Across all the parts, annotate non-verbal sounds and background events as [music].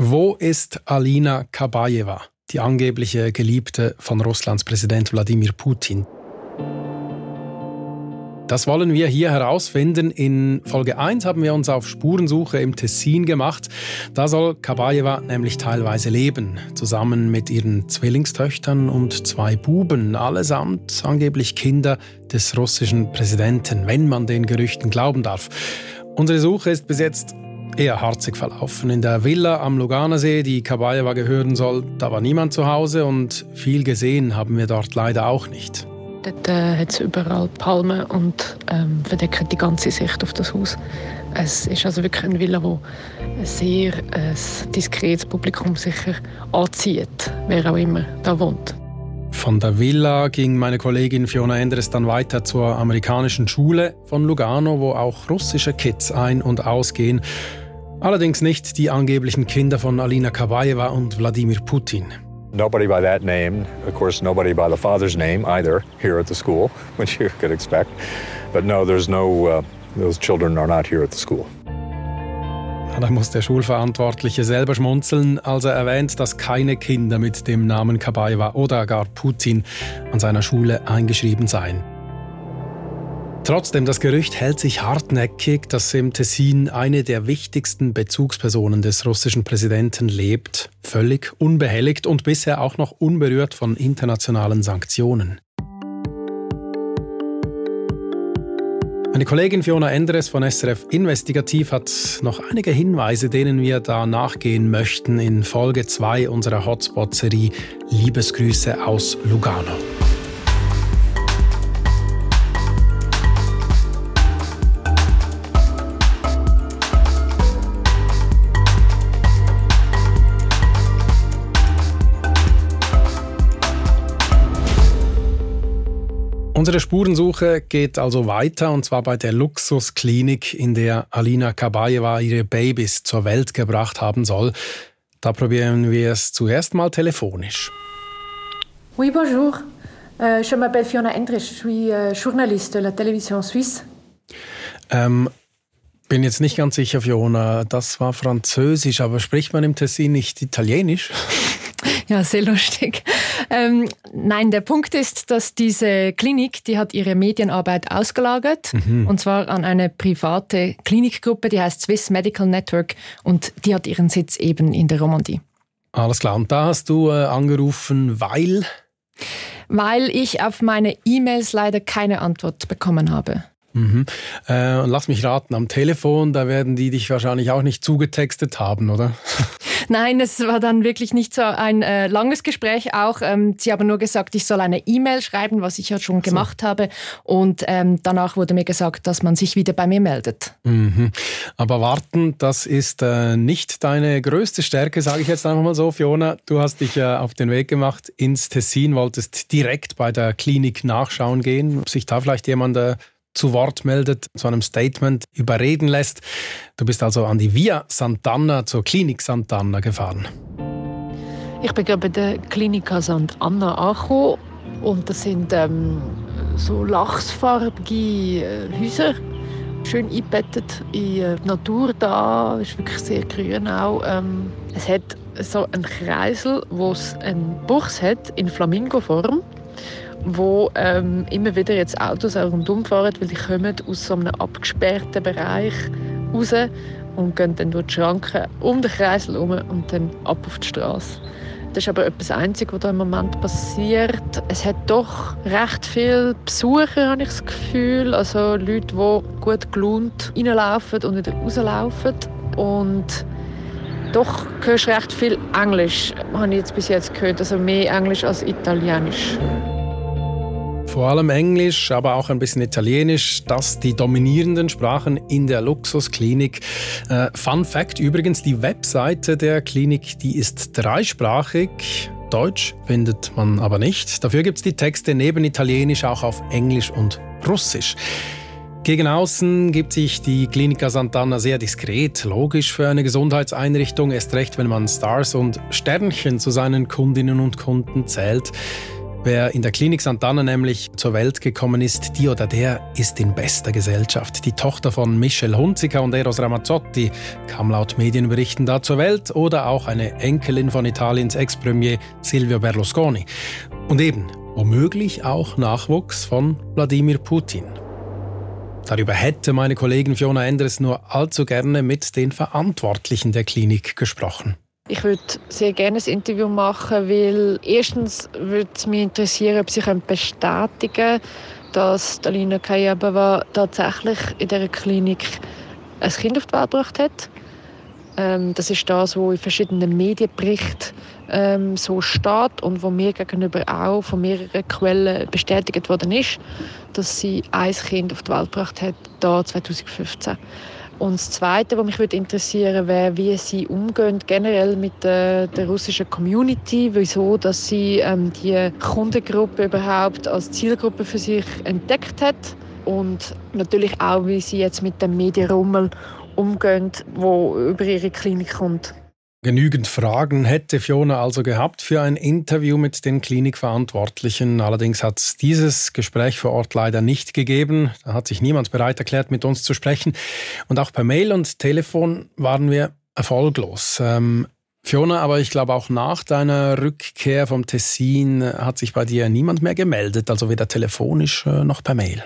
Wo ist Alina Kabajewa, die angebliche Geliebte von Russlands Präsident Wladimir Putin? Das wollen wir hier herausfinden. In Folge 1 haben wir uns auf Spurensuche im Tessin gemacht. Da soll Kabajewa nämlich teilweise leben, zusammen mit ihren Zwillingstöchtern und zwei Buben, allesamt angeblich Kinder des russischen Präsidenten, wenn man den Gerüchten glauben darf. Unsere Suche ist bis jetzt eher harzig verlaufen. In der Villa am Luganersee, die Kabayewa gehören soll, da war niemand zu Hause und viel gesehen haben wir dort leider auch nicht. Dort äh, hat es überall Palmen und ähm, verdecken die ganze Sicht auf das Haus. Es ist also wirklich eine Villa, wo ein sehr äh, diskretes Publikum sicher anzieht, wer auch immer da wohnt. Von der Villa ging meine Kollegin Fiona Endres dann weiter zur amerikanischen Schule von Lugano, wo auch russische Kids ein- und ausgehen. Allerdings nicht die angeblichen Kinder von Alina Kabaeva und Wladimir Putin. Nobody by that name, of course, nobody by the father's name either here at the school, [laughs] which you could expect. But no, there's no, uh, those children are not here at the school. Da muss der Schulverantwortliche selber schmunzeln, als er erwähnt, dass keine Kinder mit dem Namen Kabaeva oder gar Putin an seiner Schule eingeschrieben seien. Trotzdem, das Gerücht hält sich hartnäckig, dass im Tessin eine der wichtigsten Bezugspersonen des russischen Präsidenten lebt, völlig unbehelligt und bisher auch noch unberührt von internationalen Sanktionen. Meine Kollegin Fiona Endres von SRF Investigativ hat noch einige Hinweise, denen wir da nachgehen möchten in Folge 2 unserer Hotspot-Serie Liebesgrüße aus Lugano. Unsere Spurensuche geht also weiter und zwar bei der Luxusklinik, in der Alina Kabayewa ihre Babys zur Welt gebracht haben soll. Da probieren wir es zuerst mal telefonisch. Oui, bonjour. Uh, je m'appelle Fiona Endrich, je suis uh, journaliste de la télévision suisse. Ähm, bin jetzt nicht ganz sicher, Fiona. Das war Französisch, aber spricht man im Tessin nicht Italienisch? Ja, sehr lustig. Ähm, nein, der Punkt ist, dass diese Klinik, die hat ihre Medienarbeit ausgelagert mhm. und zwar an eine private Klinikgruppe, die heißt Swiss Medical Network und die hat ihren Sitz eben in der Romandie. Alles klar. Und da hast du äh, angerufen, weil? Weil ich auf meine E-Mails leider keine Antwort bekommen habe. Mhm. Äh, lass mich raten, am Telefon, da werden die dich wahrscheinlich auch nicht zugetextet haben, oder? [laughs] Nein, es war dann wirklich nicht so ein äh, langes Gespräch auch. Ähm, sie haben nur gesagt, ich soll eine E-Mail schreiben, was ich ja schon so. gemacht habe. Und ähm, danach wurde mir gesagt, dass man sich wieder bei mir meldet. Mhm. Aber warten, das ist äh, nicht deine größte Stärke, sage ich jetzt einfach mal so. Fiona, du hast dich äh, auf den Weg gemacht ins Tessin, wolltest direkt bei der Klinik nachschauen gehen, ob sich da vielleicht jemand äh, zu Wort meldet, zu einem Statement überreden lässt. Du bist also an die Via Sant'Anna zur Klinik Sant'Anna gefahren. Ich bin bei der Klinik Sant'Anna angekommen und das sind ähm, so lachsfarbige äh, Häuser, schön eingebettet in äh, die Natur da, ist wirklich sehr grün auch. Ähm, es hat so einen Kreisel, wo es einen Buchs hat in Flamingoform wo ähm, immer wieder jetzt Autos auch rundum fahren, weil die kommen aus so einem abgesperrten Bereich raus und gehen dann durch die Schranken um den Kreis herum und dann ab auf die Straße. Das ist aber etwas Einzige, was da im Moment passiert. Es hat doch recht viele Besucher, habe ich das Gefühl. Also Leute, die gut gelohnt reinlaufen und wieder rauslaufen. Und doch hörst du recht viel Englisch, habe ich jetzt bis jetzt gehört. Also mehr Englisch als Italienisch. Vor allem Englisch, aber auch ein bisschen Italienisch, das die dominierenden Sprachen in der Luxusklinik. Äh, Fun Fact übrigens, die Webseite der Klinik, die ist dreisprachig. Deutsch findet man aber nicht. Dafür gibt es die Texte neben Italienisch auch auf Englisch und Russisch. Gegen außen gibt sich die Klinika Sant'Anna sehr diskret, logisch für eine Gesundheitseinrichtung, erst recht, wenn man Stars und Sternchen zu seinen Kundinnen und Kunden zählt. Wer in der Klinik St. Anna nämlich zur Welt gekommen ist, die oder der ist in bester Gesellschaft. Die Tochter von Michel Hunziker und Eros Ramazzotti kam laut Medienberichten da zur Welt oder auch eine Enkelin von Italiens Ex-Premier Silvio Berlusconi. Und eben, womöglich auch Nachwuchs von Wladimir Putin. Darüber hätte meine Kollegin Fiona Endres nur allzu gerne mit den Verantwortlichen der Klinik gesprochen. Ich würde sehr gerne ein Interview machen, weil erstens würde es mich interessieren, ob Sie bestätigen können, dass Dalina Kayabava tatsächlich in dieser Klinik ein Kind auf die Welt gebracht hat. Ähm, das ist das, was in verschiedenen Medienberichten ähm, so steht und wo mir gegenüber auch von mehreren Quellen bestätigt worden ist, dass sie ein Kind auf die Welt gebracht hat, da 2015. Und das Zweite, was mich würde interessieren wäre, wie sie umgehen generell mit der, der russischen Community, wieso dass sie ähm, die Kundengruppe überhaupt als Zielgruppe für sich entdeckt hat und natürlich auch, wie sie jetzt mit dem Medienrummel umgehen, wo über ihre Klinik kommt. Genügend Fragen hätte Fiona also gehabt für ein Interview mit den Klinikverantwortlichen. Allerdings hat es dieses Gespräch vor Ort leider nicht gegeben. Da hat sich niemand bereit erklärt, mit uns zu sprechen. Und auch per Mail und Telefon waren wir erfolglos. Ähm, Fiona, aber ich glaube auch nach deiner Rückkehr vom Tessin hat sich bei dir niemand mehr gemeldet, also weder telefonisch äh, noch per Mail.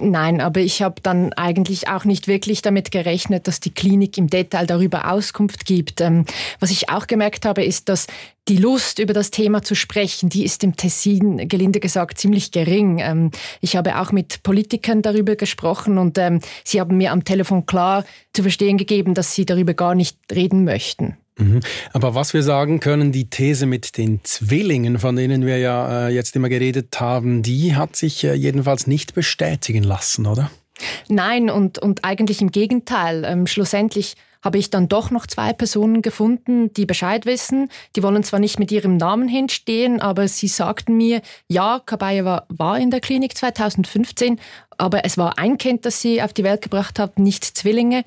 Nein, aber ich habe dann eigentlich auch nicht wirklich damit gerechnet, dass die Klinik im Detail darüber Auskunft gibt. Ähm, was ich auch gemerkt habe, ist, dass die Lust, über das Thema zu sprechen, die ist im Tessin, gelinde gesagt, ziemlich gering. Ähm, ich habe auch mit Politikern darüber gesprochen und ähm, sie haben mir am Telefon klar zu verstehen gegeben, dass sie darüber gar nicht reden möchten. Mhm. Aber was wir sagen können, die These mit den Zwillingen, von denen wir ja äh, jetzt immer geredet haben, die hat sich äh, jedenfalls nicht bestätigen lassen, oder? Nein, und, und eigentlich im Gegenteil. Ähm, schlussendlich habe ich dann doch noch zwei Personen gefunden, die Bescheid wissen. Die wollen zwar nicht mit ihrem Namen hinstehen, aber sie sagten mir, ja, Kabayewa war in der Klinik 2015, aber es war ein Kind, das sie auf die Welt gebracht hat, nicht Zwillinge.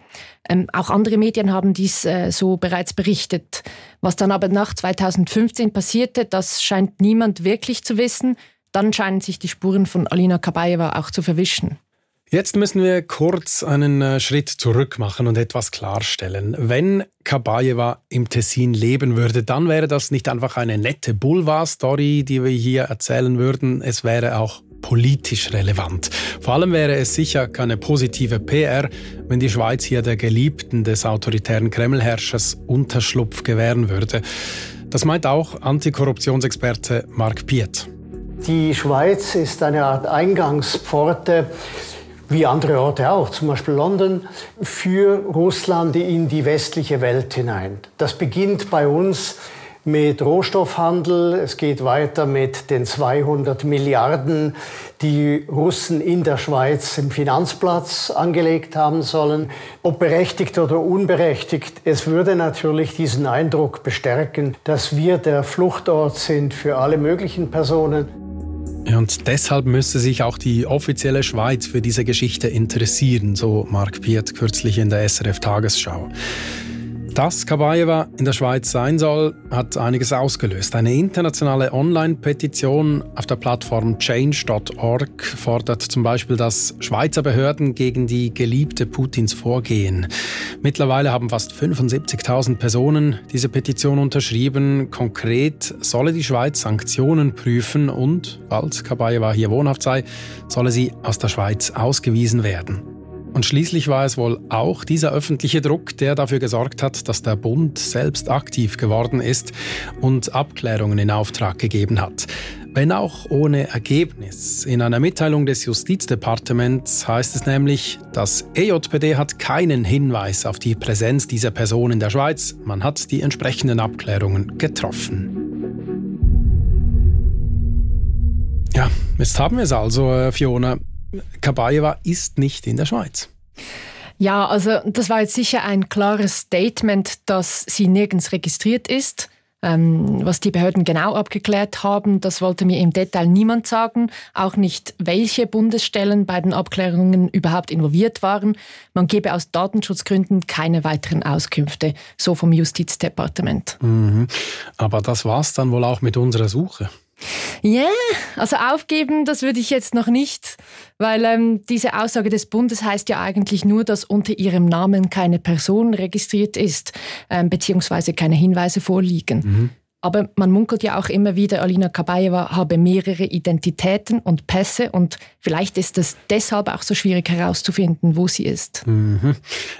Ähm, auch andere Medien haben dies äh, so bereits berichtet. Was dann aber nach 2015 passierte, das scheint niemand wirklich zu wissen. Dann scheinen sich die Spuren von Alina Kabayewa auch zu verwischen. Jetzt müssen wir kurz einen äh, Schritt zurück machen und etwas klarstellen. Wenn Kabayewa im Tessin leben würde, dann wäre das nicht einfach eine nette Boulevard-Story, die wir hier erzählen würden. Es wäre auch politisch relevant. Vor allem wäre es sicher keine positive PR, wenn die Schweiz hier der Geliebten des autoritären Kremlherrschers Unterschlupf gewähren würde. Das meint auch Antikorruptionsexperte Mark Piet. Die Schweiz ist eine Art Eingangspforte wie andere Orte auch, zum Beispiel London, für Russland in die westliche Welt hinein. Das beginnt bei uns mit Rohstoffhandel, es geht weiter mit den 200 Milliarden, die Russen in der Schweiz im Finanzplatz angelegt haben sollen. Ob berechtigt oder unberechtigt, es würde natürlich diesen Eindruck bestärken, dass wir der Fluchtort sind für alle möglichen Personen. Und deshalb müsste sich auch die offizielle Schweiz für diese Geschichte interessieren, so Mark Piet kürzlich in der SRF Tagesschau. Dass Kabayewa in der Schweiz sein soll, hat einiges ausgelöst. Eine internationale Online-Petition auf der Plattform change.org fordert zum Beispiel, dass Schweizer Behörden gegen die Geliebte Putins vorgehen. Mittlerweile haben fast 75.000 Personen diese Petition unterschrieben. Konkret solle die Schweiz Sanktionen prüfen und, falls Kabayewa hier wohnhaft sei, solle sie aus der Schweiz ausgewiesen werden. Und schließlich war es wohl auch dieser öffentliche Druck, der dafür gesorgt hat, dass der Bund selbst aktiv geworden ist und Abklärungen in Auftrag gegeben hat. Wenn auch ohne Ergebnis. In einer Mitteilung des Justizdepartements heißt es nämlich, das EJPD hat keinen Hinweis auf die Präsenz dieser Person in der Schweiz. Man hat die entsprechenden Abklärungen getroffen. Ja, jetzt haben wir es also, äh, Fiona. Kabayewa ist nicht in der Schweiz. Ja, also das war jetzt sicher ein klares Statement, dass sie nirgends registriert ist. Ähm, was die Behörden genau abgeklärt haben, das wollte mir im Detail niemand sagen. Auch nicht, welche Bundesstellen bei den Abklärungen überhaupt involviert waren. Man gebe aus Datenschutzgründen keine weiteren Auskünfte, so vom Justizdepartement. Mhm. Aber das war es dann wohl auch mit unserer Suche. Ja, yeah, also aufgeben, das würde ich jetzt noch nicht, weil ähm, diese Aussage des Bundes heißt ja eigentlich nur, dass unter ihrem Namen keine Person registriert ist, ähm, beziehungsweise keine Hinweise vorliegen. Mhm. Aber man munkelt ja auch immer wieder, Alina Kabaeva habe mehrere Identitäten und Pässe und vielleicht ist es deshalb auch so schwierig herauszufinden, wo sie ist. Mhm.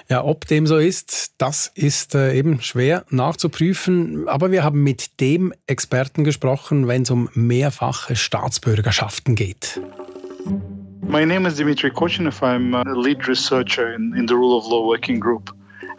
Ja, ob dem so ist, das ist äh, eben schwer nachzuprüfen. Aber wir haben mit dem Experten gesprochen, wenn es um mehrfache Staatsbürgerschaften geht. My name is Dimitri Kochenev. I'm a lead researcher in, in the Rule of Law Working Group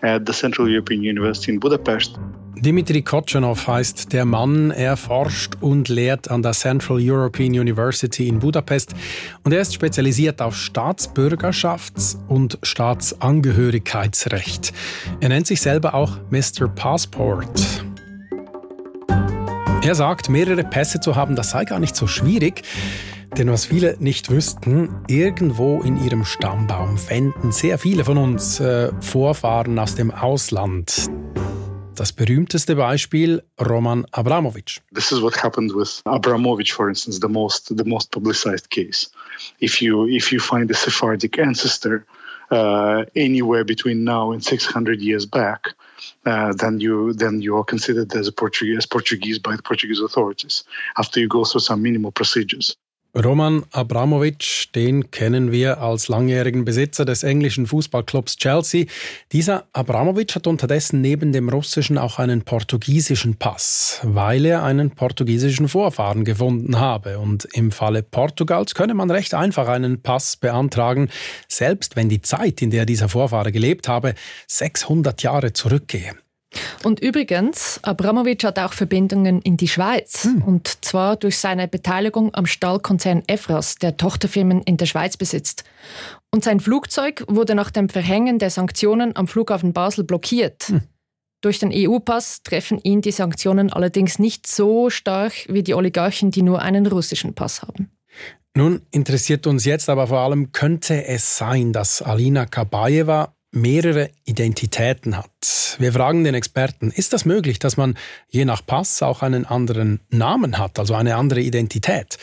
at the Central European University in Budapest. Dimitri Kotschanow heißt der Mann. Er forscht und lehrt an der Central European University in Budapest und er ist spezialisiert auf Staatsbürgerschafts- und Staatsangehörigkeitsrecht. Er nennt sich selber auch Mr. Passport. Er sagt, mehrere Pässe zu haben, das sei gar nicht so schwierig. Denn was viele nicht wüssten, irgendwo in ihrem Stammbaum fänden sehr viele von uns äh, Vorfahren aus dem Ausland. Das berühmteste Beispiel Roman Abramovich. This is what happened with Abramovich, for instance, the most the most publicized case. If you if you find a Sephardic ancestor uh, anywhere between now and 600 years back, uh, then you then you are considered as a Portuguese, as Portuguese by the Portuguese authorities after you go through some minimal procedures. Roman Abramovic, den kennen wir als langjährigen Besitzer des englischen Fußballclubs Chelsea. Dieser Abramovic hat unterdessen neben dem russischen auch einen portugiesischen Pass, weil er einen portugiesischen Vorfahren gefunden habe. Und im Falle Portugals könne man recht einfach einen Pass beantragen, selbst wenn die Zeit, in der dieser Vorfahre gelebt habe, 600 Jahre zurückgehe. Und übrigens, Abramowitsch hat auch Verbindungen in die Schweiz. Hm. Und zwar durch seine Beteiligung am Stahlkonzern Efras, der Tochterfirmen in der Schweiz besitzt. Und sein Flugzeug wurde nach dem Verhängen der Sanktionen am Flughafen Basel blockiert. Hm. Durch den EU-Pass treffen ihn die Sanktionen allerdings nicht so stark wie die Oligarchen, die nur einen russischen Pass haben. Nun interessiert uns jetzt aber vor allem, könnte es sein, dass Alina Kabaeva mehrere Identitäten hat. Wir fragen den Experten, ist das möglich, dass man je nach Pass auch einen anderen Namen hat, also eine andere Identität?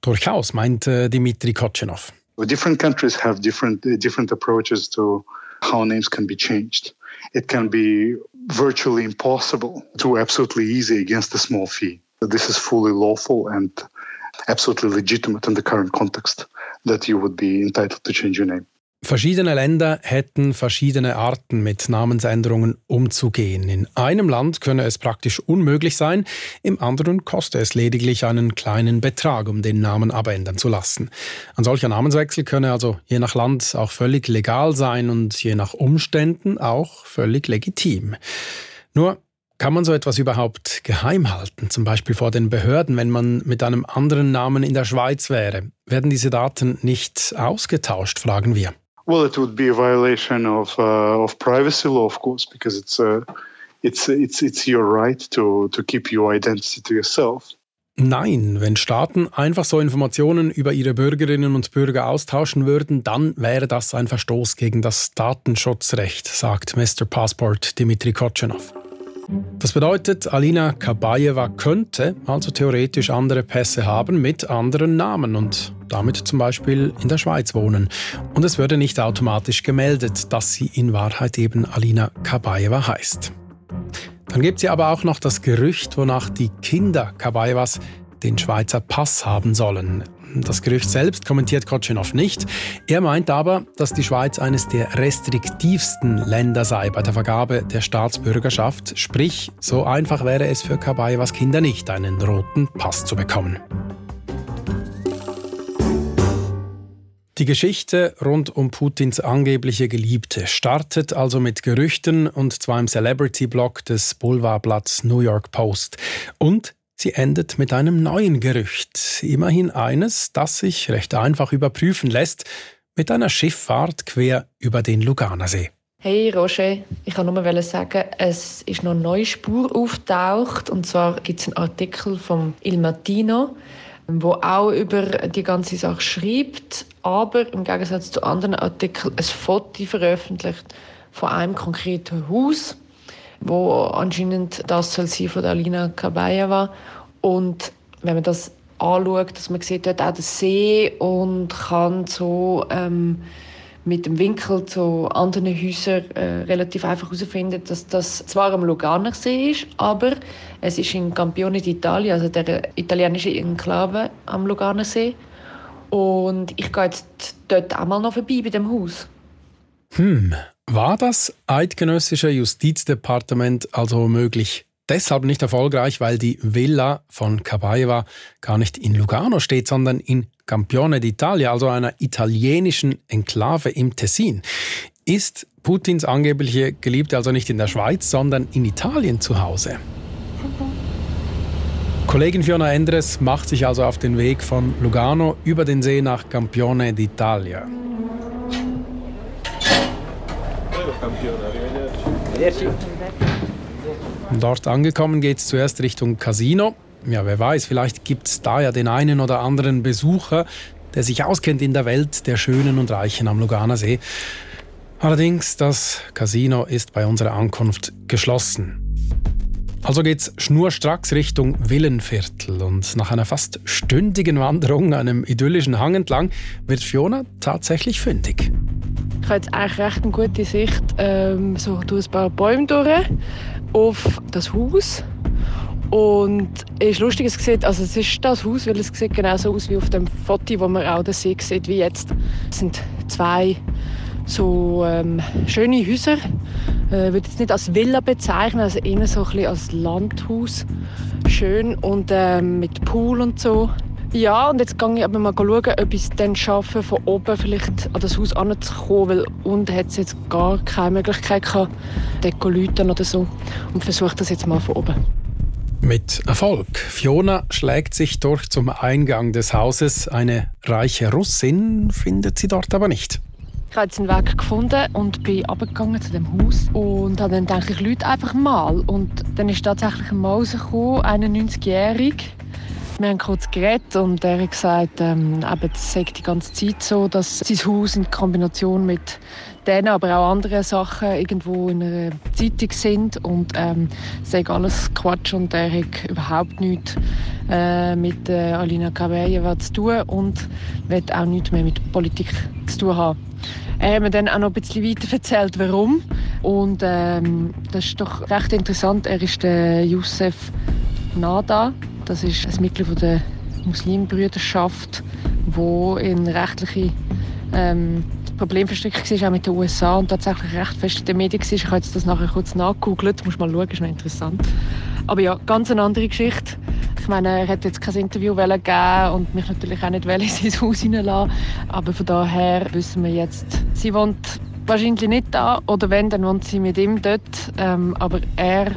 Durchaus, meint äh, Dimitri Kotchenov. Different countries have different, uh, different approaches to how names can be changed. It can be virtually impossible to absolutely easy against a small fee. This is fully lawful and absolutely legitimate in the current context that you would be entitled to change your name. Verschiedene Länder hätten verschiedene Arten, mit Namensänderungen umzugehen. In einem Land könne es praktisch unmöglich sein, im anderen koste es lediglich einen kleinen Betrag, um den Namen abändern zu lassen. Ein solcher Namenswechsel könne also je nach Land auch völlig legal sein und je nach Umständen auch völlig legitim. Nur kann man so etwas überhaupt geheim halten, zum Beispiel vor den Behörden, wenn man mit einem anderen Namen in der Schweiz wäre? Werden diese Daten nicht ausgetauscht, fragen wir. Well, it would be a violation of uh, of privacy law, of course, because it's uh, it's it's it's your right to to keep your identity to yourself. Nein, wenn Staaten einfach so Informationen über ihre Bürgerinnen und Bürger austauschen würden, dann wäre das ein Verstoß gegen das Datenschutzrecht, sagt Mr. Passport Dimitri Kotchenov. Das bedeutet, Alina Kabaeva könnte also theoretisch andere Pässe haben mit anderen Namen und damit zum Beispiel in der Schweiz wohnen. Und es würde nicht automatisch gemeldet, dass sie in Wahrheit eben Alina Kabaeva heißt. Dann gibt es ja aber auch noch das Gerücht, wonach die Kinder Kabaevas den Schweizer Pass haben sollen. Das Gerücht selbst kommentiert Kotschinow nicht. Er meint aber, dass die Schweiz eines der restriktivsten Länder sei bei der Vergabe der Staatsbürgerschaft. Sprich, so einfach wäre es für Kabayevas Kinder nicht, einen roten Pass zu bekommen. Die Geschichte rund um Putins angebliche Geliebte startet also mit Gerüchten und zwar im Celebrity-Blog des Boulevardblatts New York Post. Und Sie endet mit einem neuen Gerücht, immerhin eines, das sich recht einfach überprüfen lässt, mit einer Schifffahrt quer über den Luganersee. Hey Roger, ich kann nur sagen, es ist noch eine neue Spur auftaucht. Und zwar gibt es einen Artikel vom Il Mattino, wo auch über die ganze Sache schreibt, aber im Gegensatz zu anderen Artikeln ein Foto veröffentlicht von einem konkreten Haus wo anscheinend das soll sie von der Alina Kabayeva und wenn man das anschaut, dass man sieht dort auch den See und kann so ähm, mit dem Winkel zu anderen Häusern äh, relativ einfach herausfinden, dass das zwar am Luganer See ist, aber es ist in Campione d'Italia, also der italienische Enklave am Luganer See. Und ich gehe jetzt dort auch mal noch vorbei bei dem Haus. Hm, war das eidgenössische Justizdepartement also möglich deshalb nicht erfolgreich, weil die Villa von Cabaiva gar nicht in Lugano steht, sondern in Campione d'Italia, also einer italienischen Enklave im Tessin. Ist Putins angebliche Geliebte also nicht in der Schweiz, sondern in Italien zu Hause? Kollegin Fiona Endres macht sich also auf den Weg von Lugano über den See nach Campione d'Italia. Dort angekommen geht es zuerst Richtung Casino. Ja, wer weiß, vielleicht gibt es da ja den einen oder anderen Besucher, der sich auskennt in der Welt der Schönen und Reichen am Luganer See. Allerdings, das Casino ist bei unserer Ankunft geschlossen. Also geht's schnurstracks Richtung Villenviertel und nach einer fast stündigen Wanderung einem idyllischen Hang entlang wird Fiona tatsächlich fündig. Ich habe jetzt eigentlich recht eine gute Sicht ähm, so durch ein paar Bäume durch auf das Haus. Und es ist lustig, es sieht, also es ist das Haus, weil es sieht genauso aus wie auf dem Foto, wo man auch den See sieht, wie jetzt. Es sind zwei so ähm, schöne Häuser. Ich äh, würde jetzt nicht als Villa bezeichnen, also eher so ein bisschen als Landhaus. Schön und ähm, mit Pool und so. Ja, und jetzt gehe ich aber mal schauen, ob ich es dann schaffe, von oben vielleicht an das Haus anzukommen, weil unten hat es jetzt gar keine Möglichkeit gehabt, dort oder so. Und versuche das jetzt mal von oben. Mit Erfolg. Fiona schlägt sich durch zum Eingang des Hauses. Eine reiche Russin findet sie dort aber nicht. Ich habe jetzt einen Weg gefunden und bin abgegangen zu dem Haus und habe dann denke ich, Leute einfach mal. Und dann ist tatsächlich ein Mann rausgekommen, 91-jährig, wir haben kurz geredet und er hat gesagt, ähm, eben, sei die ganze Zeit so, dass sein Haus in Kombination mit denen, aber auch anderen Sachen irgendwo in einer Zeitung sind und ähm, sei alles Quatsch und er hat überhaupt nichts äh, mit äh, Alina Kabeyeva zu tun und wird auch nichts mehr mit Politik zu tun haben. Er hat mir dann auch noch ein bisschen weiter erzählt, warum. Und ähm, das ist doch recht interessant. Er ist der Youssef Nada. Das ist ein Mitglied der Muslimbrüderschaft, wo in rechtliche ähm, Probleme verstrickt war, auch mit den USA und tatsächlich recht fest in den Medien war. Ich habe jetzt das nachher kurz nachgegoogelt, muss mal schauen, ist noch interessant. Aber ja, ganz eine andere Geschichte. Ich meine, er hätte jetzt kein Interview geben und mich natürlich auch nicht in sein Haus hineinlassen. Aber von daher wissen wir jetzt, sie wohnt wahrscheinlich nicht da oder wenn, dann wohnt sie mit ihm dort. Ähm, aber er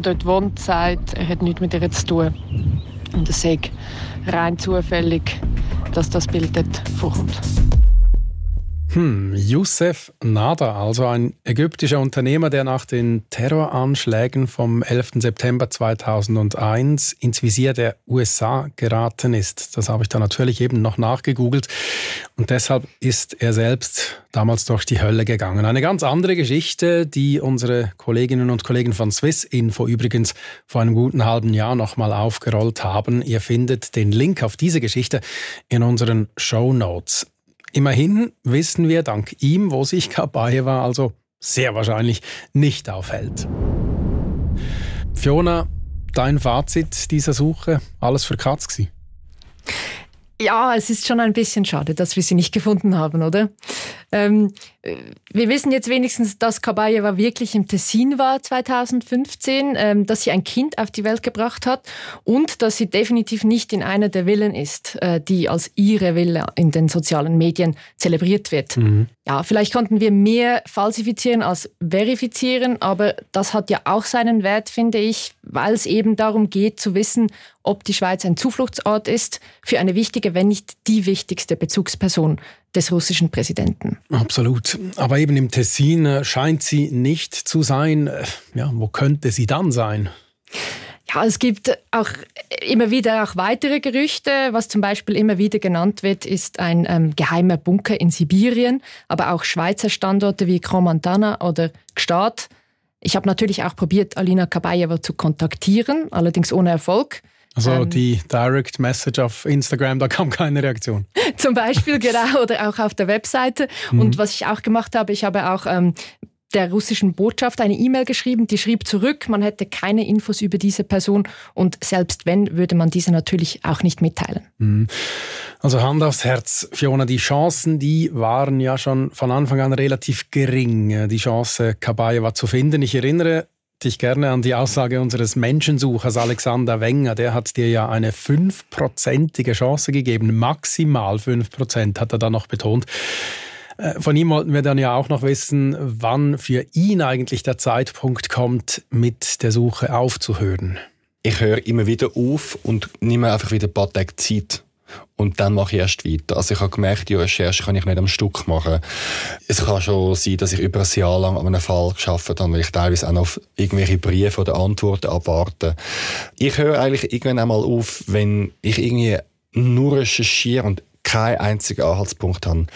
der dort wohnt, sagt, er hat nichts mit ihr zu tun. Und es sei rein zufällig, dass das Bild dort vorkommt. Hm, Youssef Nada, also ein ägyptischer Unternehmer, der nach den Terroranschlägen vom 11. September 2001 ins Visier der USA geraten ist. Das habe ich da natürlich eben noch nachgegoogelt und deshalb ist er selbst damals durch die Hölle gegangen. Eine ganz andere Geschichte, die unsere Kolleginnen und Kollegen von Swiss Info übrigens vor einem guten halben Jahr nochmal aufgerollt haben. Ihr findet den Link auf diese Geschichte in unseren Show Notes. Immerhin wissen wir dank ihm, wo sich Kabaeva also sehr wahrscheinlich nicht aufhält. Fiona, dein Fazit dieser Suche? Alles für Katz gewesen? Ja, es ist schon ein bisschen schade, dass wir sie nicht gefunden haben, oder? Ähm, äh, wir wissen jetzt wenigstens, dass Kabayeva wirklich im Tessin war 2015, ähm, dass sie ein Kind auf die Welt gebracht hat und dass sie definitiv nicht in einer der Villen ist, äh, die als ihre Villa in den sozialen Medien zelebriert wird. Mhm. Ja, vielleicht konnten wir mehr falsifizieren als verifizieren, aber das hat ja auch seinen Wert, finde ich, weil es eben darum geht zu wissen, ob die Schweiz ein Zufluchtsort ist für eine wichtige, wenn nicht die wichtigste Bezugsperson des russischen Präsidenten. Absolut. Aber eben im Tessin äh, scheint sie nicht zu sein. Äh, ja, wo könnte sie dann sein? Ja, es gibt auch immer wieder auch weitere Gerüchte. Was zum Beispiel immer wieder genannt wird, ist ein ähm, geheimer Bunker in Sibirien, aber auch Schweizer Standorte wie Cromantana oder Gstaad. Ich habe natürlich auch probiert, Alina Kabayeва zu kontaktieren, allerdings ohne Erfolg. Also ähm, die Direct Message auf Instagram, da kam keine Reaktion. [laughs] Zum Beispiel, genau, oder auch auf der Webseite. Mhm. Und was ich auch gemacht habe, ich habe auch ähm, der russischen Botschaft eine E-Mail geschrieben, die schrieb zurück, man hätte keine Infos über diese Person und selbst wenn, würde man diese natürlich auch nicht mitteilen. Mhm. Also Hand aufs Herz, Fiona, die Chancen, die waren ja schon von Anfang an relativ gering, die Chance, Kabayewa zu finden. Ich erinnere dich gerne an die Aussage unseres Menschensuchers Alexander Wenger. Der hat dir ja eine fünfprozentige Chance gegeben, maximal fünf Prozent, hat er da noch betont. Äh, von ihm wollten wir dann ja auch noch wissen, wann für ihn eigentlich der Zeitpunkt kommt, mit der Suche aufzuhören. Ich höre immer wieder auf und nehme einfach wieder ein paar Tage Zeit. Und dann mache ich erst weiter. Also ich habe gemerkt, die Recherche kann ich nicht am Stück machen. Es kann schon sein, dass ich über ein Jahr lang an einem Fall geschafft habe, weil ich teilweise auch noch auf irgendwelche Briefe oder Antworten abwarte. Ich höre eigentlich irgendwann einmal auf, wenn ich irgendwie nur recherchiere und keinen einzigen Anhaltspunkt habe.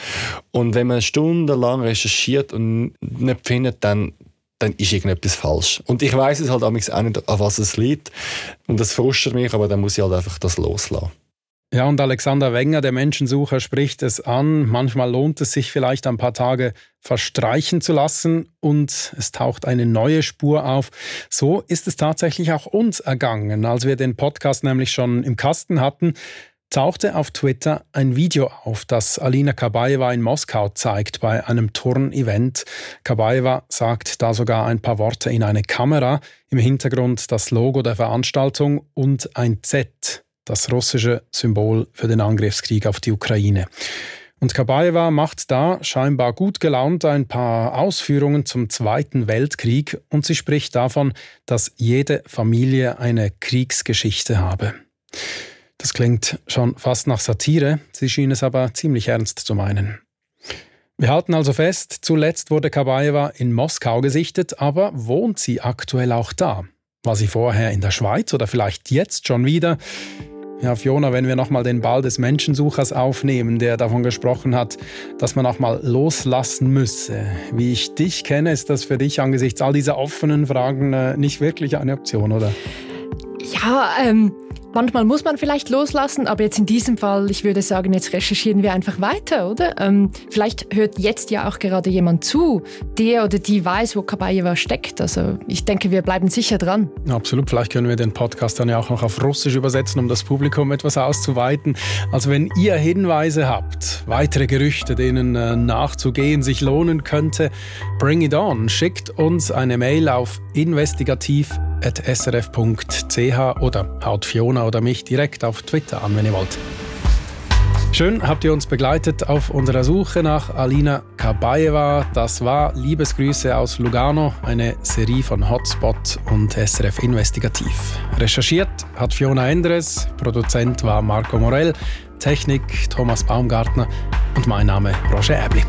Und wenn man stundenlang recherchiert und nicht findet, dann dann ist irgendetwas falsch. Und ich weiß es halt auch nicht, an was es liegt. Und das frustet mich, aber dann muss ich halt einfach das loslassen. Ja, und Alexander Wenger, der Menschensucher, spricht es an. Manchmal lohnt es sich vielleicht ein paar Tage verstreichen zu lassen und es taucht eine neue Spur auf. So ist es tatsächlich auch uns ergangen. Als wir den Podcast nämlich schon im Kasten hatten, tauchte auf Twitter ein Video auf, das Alina Kabaeva in Moskau zeigt bei einem Turnevent. Kabaeva sagt da sogar ein paar Worte in eine Kamera, im Hintergrund das Logo der Veranstaltung und ein Z, das russische Symbol für den Angriffskrieg auf die Ukraine. Und Kabaeva macht da scheinbar gut gelaunt ein paar Ausführungen zum Zweiten Weltkrieg und sie spricht davon, dass jede Familie eine Kriegsgeschichte habe. Das klingt schon fast nach Satire, sie schien es aber ziemlich ernst zu meinen. Wir halten also fest, zuletzt wurde Kabaeva in Moskau gesichtet, aber wohnt sie aktuell auch da? War sie vorher in der Schweiz oder vielleicht jetzt schon wieder? Ja, Fiona, wenn wir nochmal den Ball des Menschensuchers aufnehmen, der davon gesprochen hat, dass man auch mal loslassen müsse. Wie ich dich kenne, ist das für dich angesichts all dieser offenen Fragen äh, nicht wirklich eine Option, oder? Ja, ähm, Manchmal muss man vielleicht loslassen, aber jetzt in diesem Fall, ich würde sagen, jetzt recherchieren wir einfach weiter, oder? Ähm, vielleicht hört jetzt ja auch gerade jemand zu, der oder die weiß, wo Kabayewa steckt. Also ich denke, wir bleiben sicher dran. Absolut, vielleicht können wir den Podcast dann ja auch noch auf Russisch übersetzen, um das Publikum etwas auszuweiten. Also wenn ihr Hinweise habt, weitere Gerüchte, denen äh, nachzugehen sich lohnen könnte, bring it on. Schickt uns eine Mail auf investigativ srf.ch oder haut Fiona oder mich direkt auf Twitter an, wenn ihr wollt. Schön habt ihr uns begleitet auf unserer Suche nach Alina Kabaeva. Das war Liebesgrüße aus Lugano, eine Serie von Hotspot und SRF Investigativ. Recherchiert hat Fiona Endres, Produzent war Marco Morell, Technik Thomas Baumgartner und mein Name Roger Ebli.